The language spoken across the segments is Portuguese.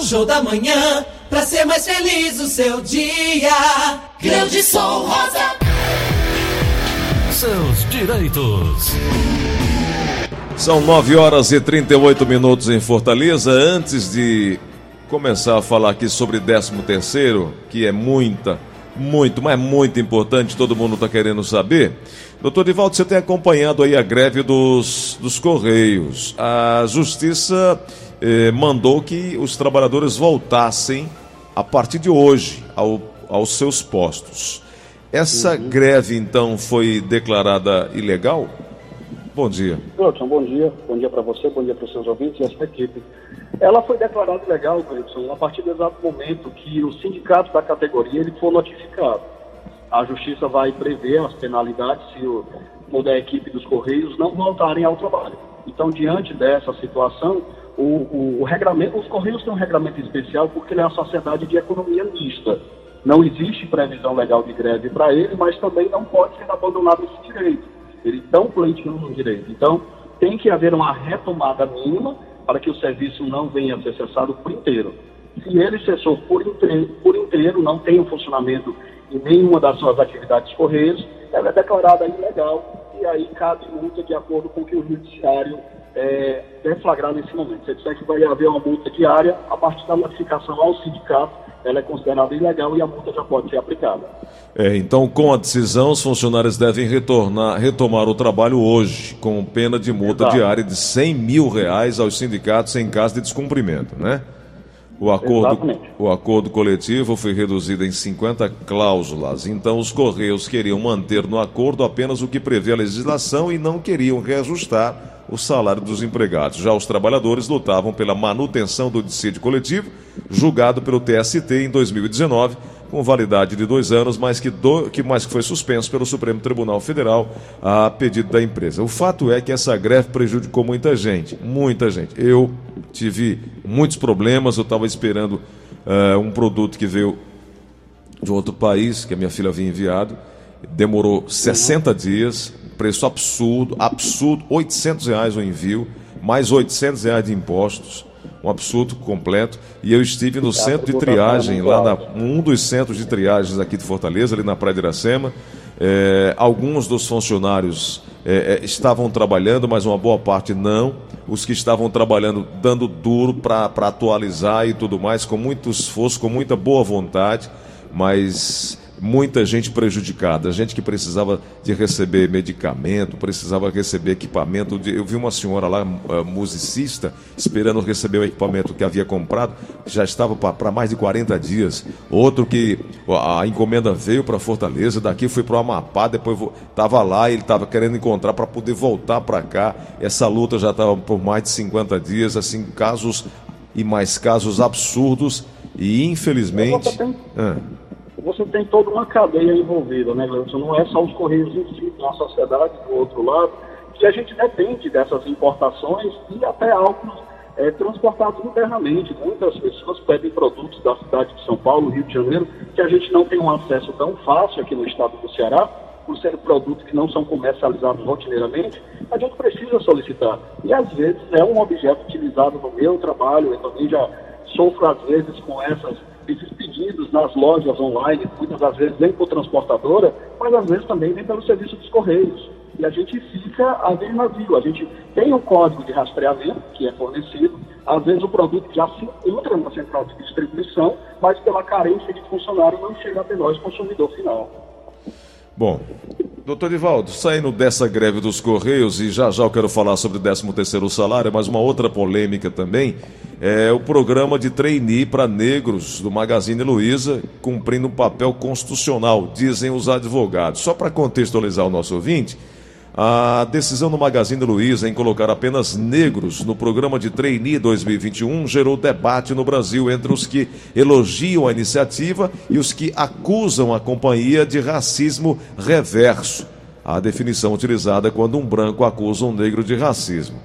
Show da manhã, pra ser mais feliz o seu dia. Grande Som Rosa. Seus direitos. São 9 horas e 38 minutos em Fortaleza. Antes de começar a falar aqui sobre 13 terceiro, que é muita, muito, mas muito importante, todo mundo está querendo saber. Doutor Divaldo, você tem acompanhado aí a greve dos, dos Correios. A Justiça eh, mandou que os trabalhadores voltassem a partir de hoje ao, aos seus postos. Essa uhum. greve, então, foi declarada ilegal? Bom dia. Wilson, bom dia. Bom dia para você, bom dia para os seus ouvintes e a sua equipe. Ela foi declarada ilegal, Wilson, a partir do exato momento que o sindicato da categoria ele for notificado. A justiça vai prever as penalidades se o, toda a equipe dos Correios não voltarem ao trabalho. Então, diante dessa situação, o, o, o regramento, os Correios têm um regramento especial porque ele é uma sociedade de economia mista. Não existe previsão legal de greve para ele, mas também não pode ser abandonado esse direito. Eles estão pleiteando um direito. Então, tem que haver uma retomada mínima para que o serviço não venha a ser cessado por inteiro. Se ele cessou por inteiro, por inteiro não tem um funcionamento em nenhuma das suas atividades correias, ela é declarada ilegal e aí cabe multa de acordo com o que o judiciário é, deflagrar nesse momento. Se disser que vai haver uma multa diária, a partir da notificação ao sindicato, ela é considerada ilegal e a multa já pode ser aplicada. É, então, com a decisão, os funcionários devem retornar, retomar o trabalho hoje, com pena de multa Exato. diária de 100 mil reais aos sindicatos em caso de descumprimento, né? O acordo, o acordo coletivo foi reduzido em 50 cláusulas, então os Correios queriam manter no acordo apenas o que prevê a legislação e não queriam reajustar o salário dos empregados. Já os trabalhadores lutavam pela manutenção do dissídio coletivo, julgado pelo TST em 2019, com validade de dois anos, mas que, do, que, mas que foi suspenso pelo Supremo Tribunal Federal a pedido da empresa. O fato é que essa greve prejudicou muita gente, muita gente. Eu tive muitos problemas, eu estava esperando uh, um produto que veio de outro país, que a minha filha havia enviado, demorou 60 dias, preço absurdo, absurdo, 800 reais o envio, mais 800 reais de impostos, um absurdo completo. E eu estive no centro de triagem, lá na um dos centros de triagens aqui de Fortaleza, ali na Praia de Iracema. É, alguns dos funcionários é, é, estavam trabalhando, mas uma boa parte não. Os que estavam trabalhando dando duro para atualizar e tudo mais, com muito esforço, com muita boa vontade, mas muita gente prejudicada, gente que precisava de receber medicamento, precisava receber equipamento. Eu vi uma senhora lá, musicista, esperando receber o equipamento que havia comprado, já estava para mais de 40 dias. Outro que a encomenda veio para Fortaleza, daqui foi para o Amapá, depois estava lá, ele estava querendo encontrar para poder voltar para cá. Essa luta já estava por mais de 50 dias, assim, casos e mais casos absurdos e infelizmente. Você tem toda uma cadeia envolvida, né, Gleison? Não é só os Correios em si, tem a sociedade do outro lado, que a gente depende dessas importações e até álcool é, transportados internamente. Muitas pessoas pedem produtos da cidade de São Paulo, Rio de Janeiro, que a gente não tem um acesso tão fácil aqui no estado do Ceará, por serem produtos que não são comercializados rotineiramente, a gente precisa solicitar. E às vezes é um objeto utilizado no meu trabalho, eu também já sofro às vezes com essas esses pedidos nas lojas online, muitas das vezes vem por transportadora, mas às vezes também vem pelo serviço dos Correios. E a gente fica a ver navio. A gente tem um código de rastreamento que é fornecido, às vezes o produto já se encontra na central de distribuição, mas pela carência de funcionário não chega até nós, consumidor final. Bom, doutor Ivaldo, saindo dessa greve dos Correios, e já já eu quero falar sobre o 13 terceiro salário, mas uma outra polêmica também, é o programa de trainee para negros do Magazine Luiza, cumprindo um papel constitucional, dizem os advogados. Só para contextualizar o nosso ouvinte, a decisão do Magazine Luiza em colocar apenas negros no programa de trainee 2021 gerou debate no Brasil entre os que elogiam a iniciativa e os que acusam a companhia de racismo reverso. A definição utilizada é quando um branco acusa um negro de racismo.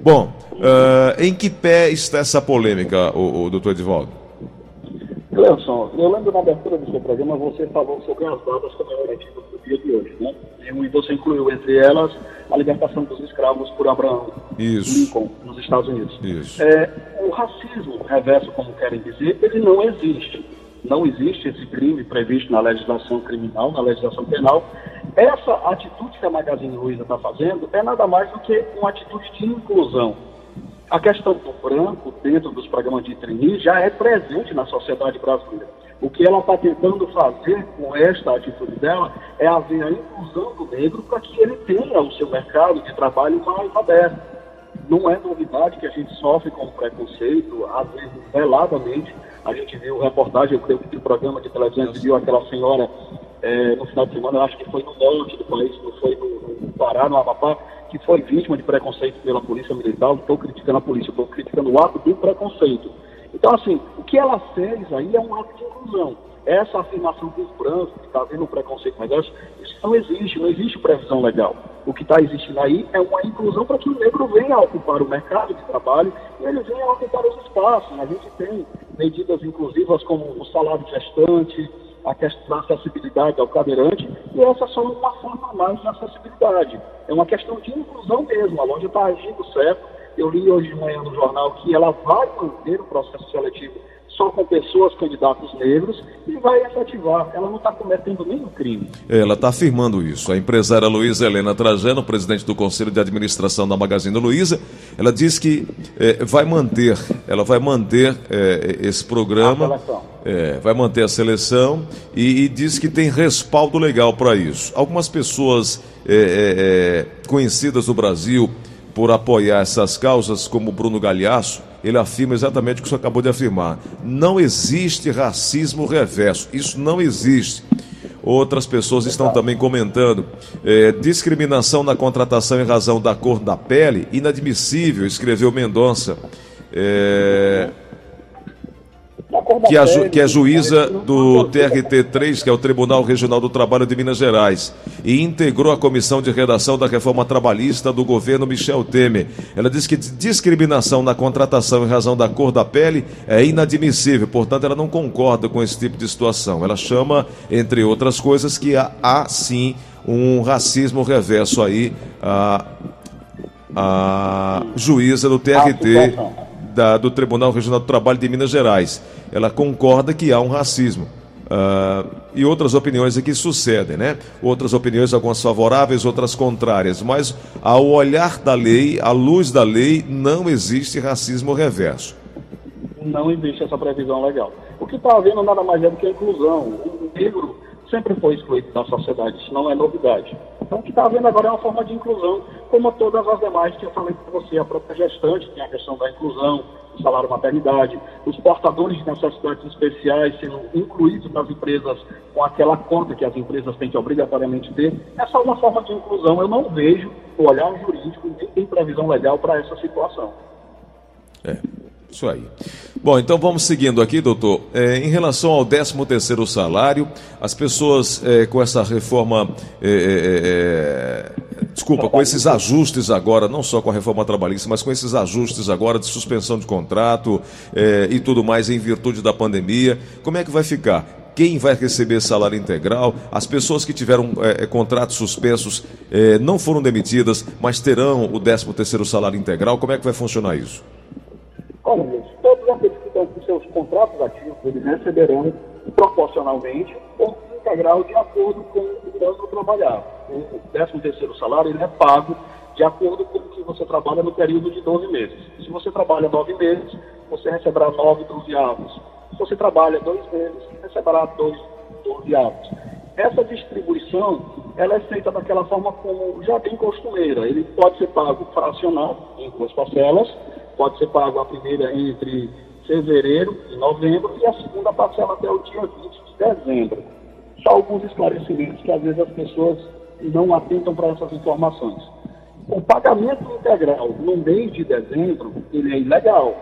Bom, uh, em que pé está essa polêmica, o, o doutor Edivaldo? Cleison, eu lembro na abertura do seu programa você falou sobre as datas comemorativas dia de hoje, né? E você incluiu entre elas a libertação dos escravos por Abraão Isso. Lincoln, nos Estados Unidos. Isso. É, o racismo reverso, como querem dizer, ele não existe. Não existe esse crime previsto na legislação criminal, na legislação penal. Essa atitude que a Magazine Luiza está fazendo é nada mais do que uma atitude de inclusão. A questão do branco dentro dos programas de trainee já é presente na sociedade brasileira. O que ela está tentando fazer com esta atitude dela é haver a inclusão do negro para que ele tenha o seu mercado de trabalho mais aberto. Não é novidade que a gente sofre com preconceito, às vezes veladamente. A gente viu reportagem, eu creio que o programa de televisão, viu aquela senhora é, no final de semana, acho que foi no norte do país, não foi no, no Pará, no Amapá, que foi vítima de preconceito pela polícia militar. Não estou criticando a polícia, estou criticando o ato do preconceito. Então, assim, o que ela fez aí é um ato de inclusão. Essa afirmação dos brancos, que está havendo um preconceito negócio, isso não existe, não existe previsão legal. O que está existindo aí é uma inclusão para que o negro venha ocupar o mercado de trabalho e ele venha ocupar os espaços. A gente tem medidas inclusivas como o salário gestante, a questão da acessibilidade ao cadeirante, e essa é só uma forma mais de acessibilidade. É uma questão de inclusão mesmo. A loja está agindo certo. Eu li hoje de manhã no jornal que ela vai manter o processo seletivo só com pessoas, candidatos negros, e vai efetivar. Ela não está cometendo nenhum crime. Ela está afirmando isso. A empresária Luísa Helena Trajano, presidente do Conselho de Administração da Magazine Luiza, ela diz que é, vai manter, ela vai manter é, esse programa, é, vai manter a seleção e, e, diz que tem respaldo legal para isso. Algumas pessoas conhecidas do Brasil por apoiar essas causas, como Bruno Galhaço, ele afirma exatamente o que você acabou de afirmar. Não existe racismo reverso. Isso não existe. Outras pessoas estão também comentando. É, discriminação na contratação em razão da cor da pele, inadmissível, escreveu Mendonça. É, que, a, que é juíza do TRT3, que é o Tribunal Regional do Trabalho de Minas Gerais, e integrou a comissão de redação da reforma trabalhista do governo Michel Temer. Ela diz que discriminação na contratação em razão da cor da pele é inadmissível, portanto, ela não concorda com esse tipo de situação. Ela chama, entre outras coisas, que há, há sim um racismo reverso aí, a, a juíza do TRT da, do Tribunal Regional do Trabalho de Minas Gerais. Ela concorda que há um racismo. Uh, e outras opiniões aqui sucedem, né? Outras opiniões, algumas favoráveis, outras contrárias. Mas, ao olhar da lei, à luz da lei, não existe racismo reverso. Não existe essa previsão legal. O que está havendo nada mais é do que a inclusão. O negro sempre foi excluído da sociedade, isso não é novidade. Então, o que está havendo agora é uma forma de inclusão, como todas as demais que eu falei para você, a própria gestante tem a questão da inclusão, o salário maternidade, os portadores de necessidades especiais sendo incluídos nas empresas com aquela conta que as empresas têm que obrigatoriamente ter. Essa é uma forma de inclusão. Eu não vejo o olhar jurídico nem tem previsão legal para essa situação. É. Isso aí. Bom, então vamos seguindo aqui, doutor. É, em relação ao 13 terceiro salário, as pessoas é, com essa reforma, é, é, é, desculpa, com esses ajustes agora, não só com a reforma trabalhista, mas com esses ajustes agora de suspensão de contrato é, e tudo mais em virtude da pandemia, como é que vai ficar? Quem vai receber salário integral? As pessoas que tiveram contratos suspensos não foram demitidas, mas terão o 13 terceiro salário integral. Como é que vai funcionar isso? Olha, todos aqueles que estão com seus contratos ativos, eles receberão proporcionalmente ou integral de acordo com o ano trabalhado. O 13 terceiro salário ele é pago de acordo com o que você trabalha no período de 12 meses. Se você trabalha 9 meses, você receberá 9 dozeavos. Se você trabalha 2 meses, receberá 2 dozeavos. Essa distribuição ela é feita daquela forma como já bem costumeira. Ele pode ser pago fracionado em duas parcelas, pode ser pago a primeira entre fevereiro e novembro e a segunda parcela até o dia 20 de dezembro. Só alguns esclarecimentos que às vezes as pessoas não atentam para essas informações. O pagamento integral no mês de dezembro, ele é ilegal.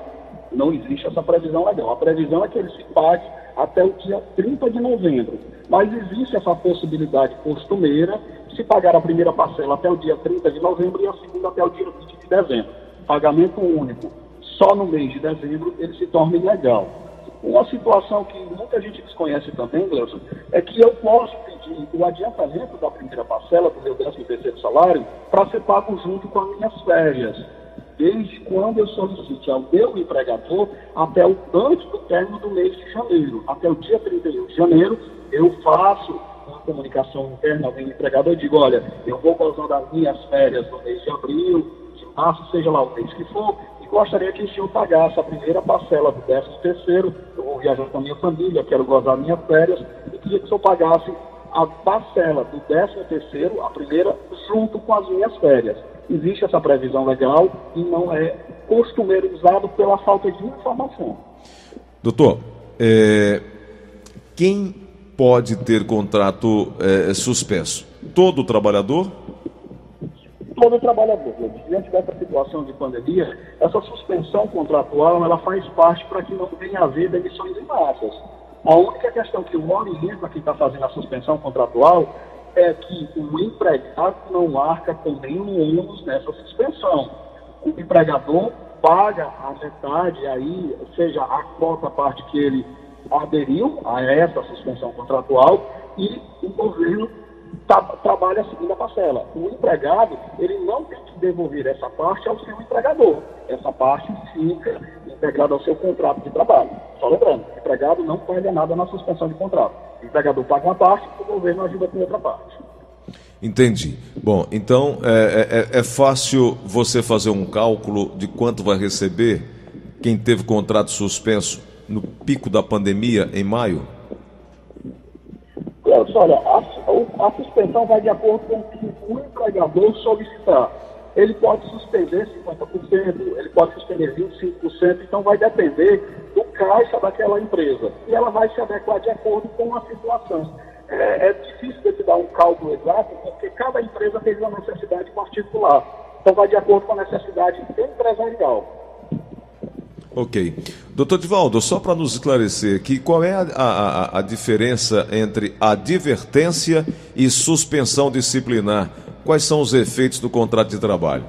Não existe essa previsão legal. A previsão é que ele se pague até o dia 30 de novembro. Mas existe essa possibilidade costumeira de se pagar a primeira parcela até o dia 30 de novembro e a segunda até o dia 20 de dezembro pagamento único só no mês de dezembro, ele se torna ilegal. Uma situação que muita gente desconhece também, Gleison, é que eu posso pedir o adiantamento da primeira parcela do meu 13 terceiro salário para ser pago junto com as minhas férias. desde quando eu solicite ao meu empregador até o antes do término do mês de janeiro. Até o dia 31 de janeiro, eu faço uma comunicação interna ao meu empregador e digo, olha, eu vou gozar das minhas férias no mês de abril, março, seja lá o mês que for, e gostaria que o senhor pagasse a primeira parcela do 13 terceiro, eu vou viajar com a minha família, quero gozar minhas férias, e queria que o senhor pagasse a parcela do 13 terceiro, a primeira, junto com as minhas férias. Existe essa previsão legal e não é costumeiro usado pela falta de informação. Doutor, é, quem pode ter contrato é, suspenso? Todo trabalhador? Todo trabalhador. Diante dessa situação de pandemia, essa suspensão contratual ela faz parte para que não venha a haver demissões em massas. A única questão que o orienta quem está fazendo a suspensão contratual é que o empregado não arca com nenhum ônus nessa suspensão. O empregador paga a metade aí, seja, a cota parte que ele aderiu a essa suspensão contratual e o governo tra trabalha a segunda parcela. O empregado, ele não tem que devolver essa parte ao seu empregador. Essa parte fica integrada ao seu contrato de trabalho. Só lembrando, o empregado não paga nada na suspensão de contrato. O empregador paga uma parte, o governo ajuda com outra parte. Entendi. Bom, então é, é, é fácil você fazer um cálculo de quanto vai receber quem teve contrato suspenso no pico da pandemia em maio? Olha, a, a, suspensão vai de acordo com o que o empregador solicitar. Ele pode suspender 50%, ele pode suspender 25%, então vai depender do caixa daquela empresa. E ela vai se adequar de acordo com a situação. É, é difícil de dar um cálculo exato, porque cada empresa tem uma necessidade particular. Então vai de acordo com a necessidade empresarial. Ok. Doutor Divaldo, só para nos esclarecer aqui, qual é a, a, a, diferença entre advertência e suspensão disciplinar? Quais são os efeitos do contrato de trabalho?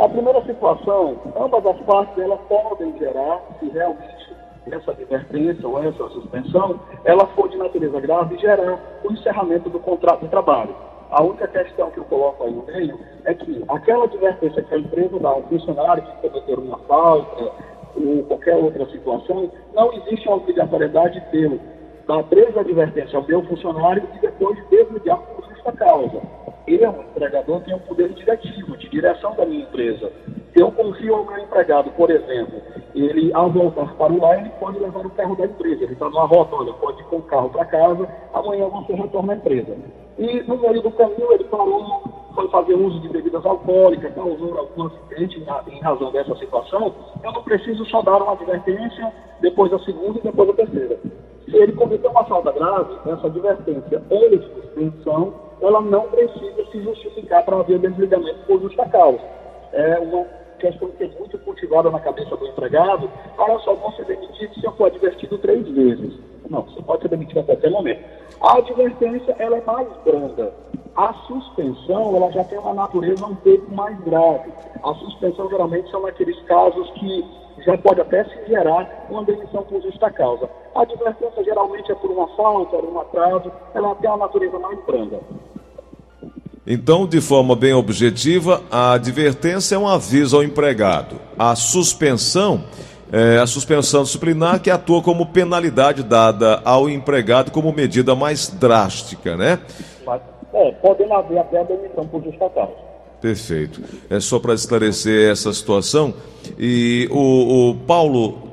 A primeira situação, ambas as partes elas podem gerar, se realmente essa advertência ou essa suspensão, ela for de natureza grave, gerar o encerramento do contrato de trabalho. A única questão que eu coloco aí no meio é que aquela advertência que a empresa dá ao funcionário que cometer uma falta ou qualquer outra situação, não existe a obrigatoriedade de ter dar três advertências ao meu funcionário e depois desligar por justa causa. Eu, empregador, tenho um poder diretivo, de direção da minha empresa. Se eu confio ao meu empregado, por exemplo, ele, ao voltar para o lar, ele pode levar o carro da empresa. Ele está numa rota, olha, pode ir com o carro para casa, amanhã você retorna à empresa. E no meio do caminho ele parou, foi fazer uso de bebidas alcoólicas, causou algum acidente em razão dessa situação, eu não preciso só dar uma advertência, depois a segunda e depois a terceira. Se ele cometeu uma falta grave, essa advertência ou suspensão, ela não precisa se justificar para haver desligamento por justa causa. É uma que é muito cultivada na cabeça do empregado, olha só, vou ser demitido se eu for advertido três vezes. Não, você pode ser demitido a qualquer momento. A advertência ela é mais branda. A suspensão ela já tem uma natureza um pouco mais grave. A suspensão geralmente são naqueles casos que já pode até se gerar uma demissão por justa causa. A advertência geralmente é por uma falta, por um atraso, ela tem uma natureza mais branda. Então, de forma bem objetiva, a advertência é um aviso ao empregado. A suspensão é, a suspensão disciplinar que atua como penalidade dada ao empregado como medida mais drástica, né? É, podendo haver até a demissão por justa causa. Perfeito. É só para esclarecer essa situação. E o, o Paulo,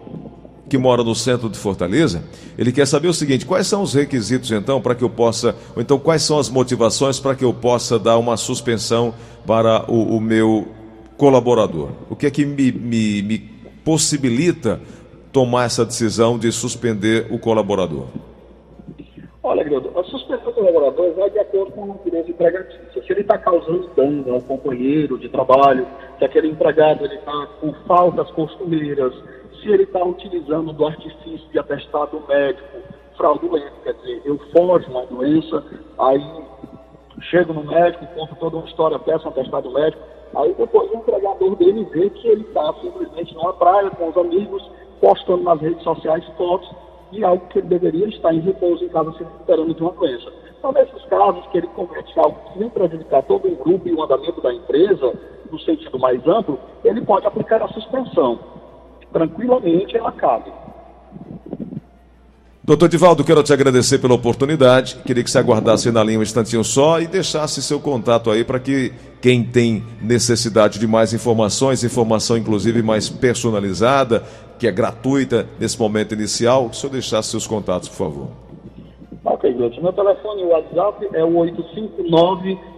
que mora no centro de Fortaleza, ele quer saber o seguinte: quais são os requisitos então para que eu possa, ou então quais são as motivações para que eu possa dar uma suspensão para o, o meu colaborador? O que é que me, me, me possibilita tomar essa decisão de suspender o colaborador? Olha, a suspensão do colaborador vai de acordo com a natureza empregatícia. Se ele está causando dano ao companheiro de trabalho, se aquele empregado está com faltas costumeiras, se ele está utilizando do artifício de atestado médico fraudulento, quer dizer, eu foge uma doença, aí chego no médico, conto toda uma história, peço um atestado médico, Aí depois o empregador dele vê que ele está simplesmente numa praia com os amigos, postando nas redes sociais fotos de algo que ele deveria estar em repouso em casa se recuperando de uma doença. Então, nesses casos que ele comete algo que vem prejudicar todo o grupo e o andamento da empresa, no sentido mais amplo, ele pode aplicar a suspensão. Tranquilamente ela cabe. Doutor Divaldo, quero te agradecer pela oportunidade. Queria que você aguardasse na linha um instantinho só e deixasse seu contato aí para que quem tem necessidade de mais informações, informação inclusive mais personalizada, que é gratuita nesse momento inicial, que o senhor deixasse seus contatos, por favor. Ok, gente. Meu telefone, o WhatsApp é o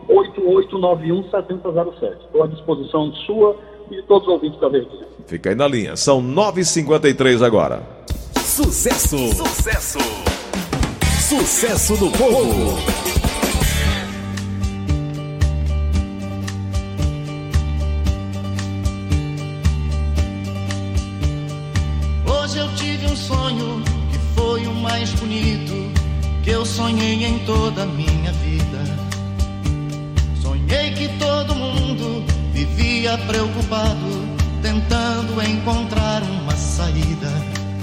859-8891-7007. Estou à disposição sua e de todos os ouvintes da Verdinha. Fica aí na linha. São 9h53 agora. Sucesso! Sucesso! Sucesso do povo! Hoje eu tive um sonho que foi o mais bonito que eu sonhei em toda a minha vida. Sonhei que todo mundo vivia preocupado, tentando encontrar uma saída